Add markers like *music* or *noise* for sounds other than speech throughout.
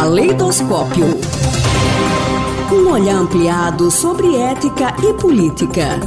Caleidoscópio. Um olhar ampliado sobre ética e política.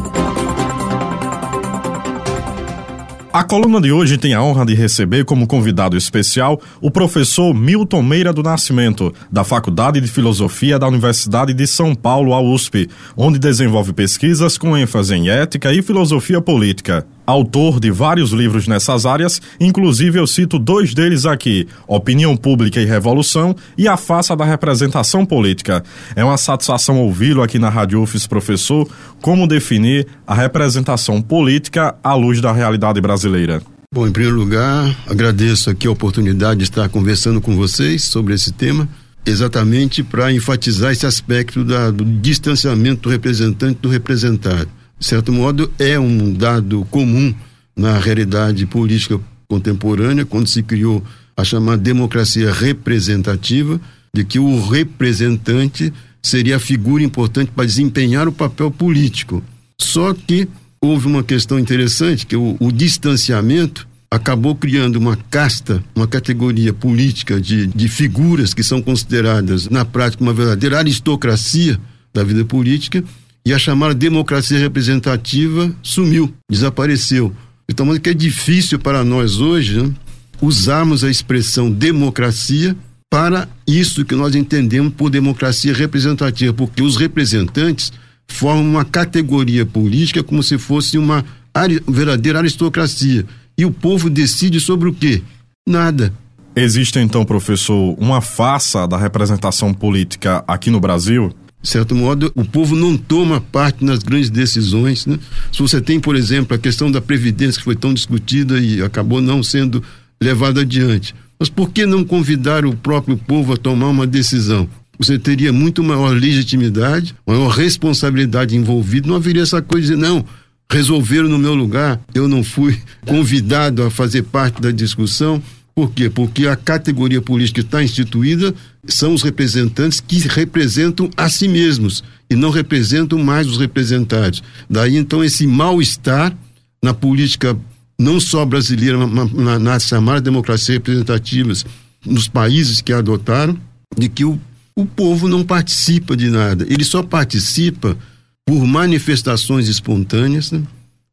A coluna de hoje tem a honra de receber como convidado especial o professor Milton Meira do Nascimento, da Faculdade de Filosofia da Universidade de São Paulo, a USP, onde desenvolve pesquisas com ênfase em ética e filosofia política. Autor de vários livros nessas áreas, inclusive eu cito dois deles aqui: Opinião Pública e Revolução e A Faça da Representação Política. É uma satisfação ouvi-lo aqui na Rádio UFES, professor, como definir a representação política à luz da realidade brasileira. Bom, em primeiro lugar, agradeço aqui a oportunidade de estar conversando com vocês sobre esse tema, exatamente para enfatizar esse aspecto da, do distanciamento do representante do representado de certo modo, é um dado comum na realidade política contemporânea, quando se criou a chamada democracia representativa, de que o representante seria a figura importante para desempenhar o papel político. Só que houve uma questão interessante, que o, o distanciamento acabou criando uma casta, uma categoria política de, de figuras que são consideradas, na prática, uma verdadeira aristocracia da vida política, e a chamada democracia representativa sumiu, desapareceu. Então, que é difícil para nós hoje né, usarmos a expressão democracia para isso que nós entendemos por democracia representativa, porque os representantes formam uma categoria política como se fosse uma verdadeira aristocracia. E o povo decide sobre o quê? Nada. Existe então, professor, uma farsa da representação política aqui no Brasil? De certo modo, o povo não toma parte nas grandes decisões. Né? Se você tem, por exemplo, a questão da Previdência, que foi tão discutida e acabou não sendo levada adiante. Mas por que não convidar o próprio povo a tomar uma decisão? Você teria muito maior legitimidade, maior responsabilidade envolvida, não haveria essa coisa de não, resolveram no meu lugar, eu não fui *laughs* convidado a fazer parte da discussão, por quê? Porque a categoria política que está instituída são os representantes que representam a si mesmos e não representam mais os representados. Daí então esse mal-estar na política não só brasileira, mas na, na chamada democracia representativas nos países que a adotaram, de que o, o povo não participa de nada. Ele só participa por manifestações espontâneas, né?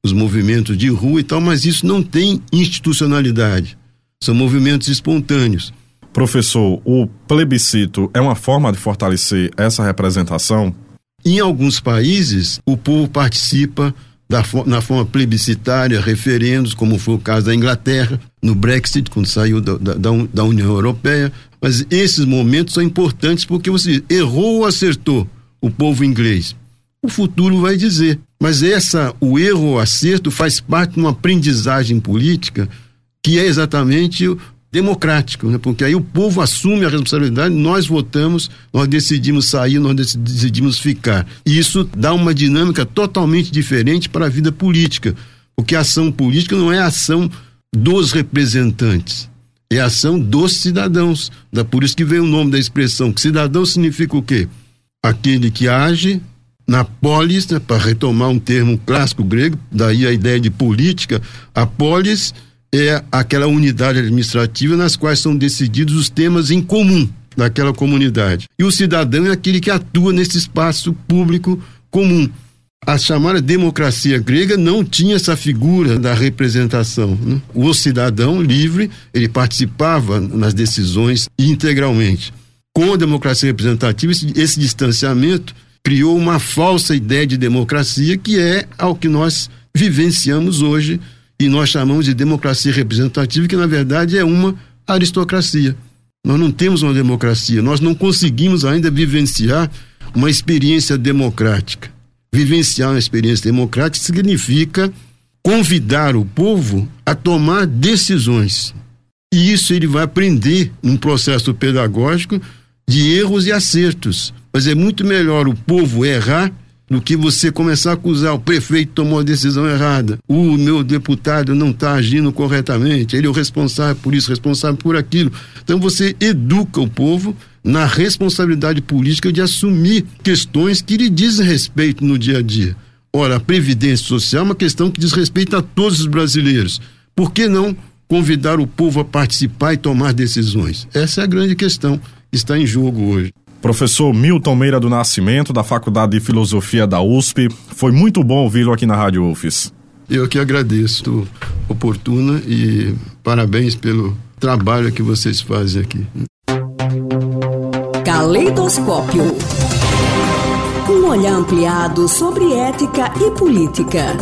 os movimentos de rua e tal, mas isso não tem institucionalidade. São movimentos espontâneos. Professor, o plebiscito é uma forma de fortalecer essa representação? Em alguns países, o povo participa da, na forma plebiscitária, referendos, como foi o caso da Inglaterra, no Brexit, quando saiu da, da, da União Europeia. Mas esses momentos são importantes porque você errou ou acertou o povo inglês. O futuro vai dizer. Mas essa, o erro ou acerto faz parte de uma aprendizagem política que é exatamente democrático, né? porque aí o povo assume a responsabilidade, nós votamos, nós decidimos sair, nós decidimos ficar. E isso dá uma dinâmica totalmente diferente para a vida política, porque a ação política não é a ação dos representantes, é a ação dos cidadãos. Da, por isso que vem o nome da expressão, que cidadão significa o quê? Aquele que age na polis, né, para retomar um termo clássico grego, daí a ideia de política, a polis é aquela unidade administrativa nas quais são decididos os temas em comum daquela comunidade. E o cidadão é aquele que atua nesse espaço público comum. A chamada democracia grega não tinha essa figura da representação. Né? O cidadão livre, ele participava nas decisões integralmente. Com a democracia representativa, esse, esse distanciamento criou uma falsa ideia de democracia que é ao que nós vivenciamos hoje e nós chamamos de democracia representativa, que na verdade é uma aristocracia. Nós não temos uma democracia, nós não conseguimos ainda vivenciar uma experiência democrática. Vivenciar uma experiência democrática significa convidar o povo a tomar decisões. E isso ele vai aprender num processo pedagógico de erros e acertos. Mas é muito melhor o povo errar do que você começar a acusar o prefeito tomou a decisão errada, o meu deputado não está agindo corretamente, ele é o responsável por isso, responsável por aquilo. Então você educa o povo na responsabilidade política de assumir questões que lhe dizem respeito no dia a dia. Ora, a previdência social é uma questão que diz respeito a todos os brasileiros. Por que não convidar o povo a participar e tomar decisões? Essa é a grande questão está em jogo hoje. Professor Milton Meira do Nascimento, da Faculdade de Filosofia da USP, foi muito bom ouvi-lo aqui na Rádio UFES. Eu que agradeço, oportuna, e parabéns pelo trabalho que vocês fazem aqui. Caleidoscópio. Um olhar ampliado sobre ética e política.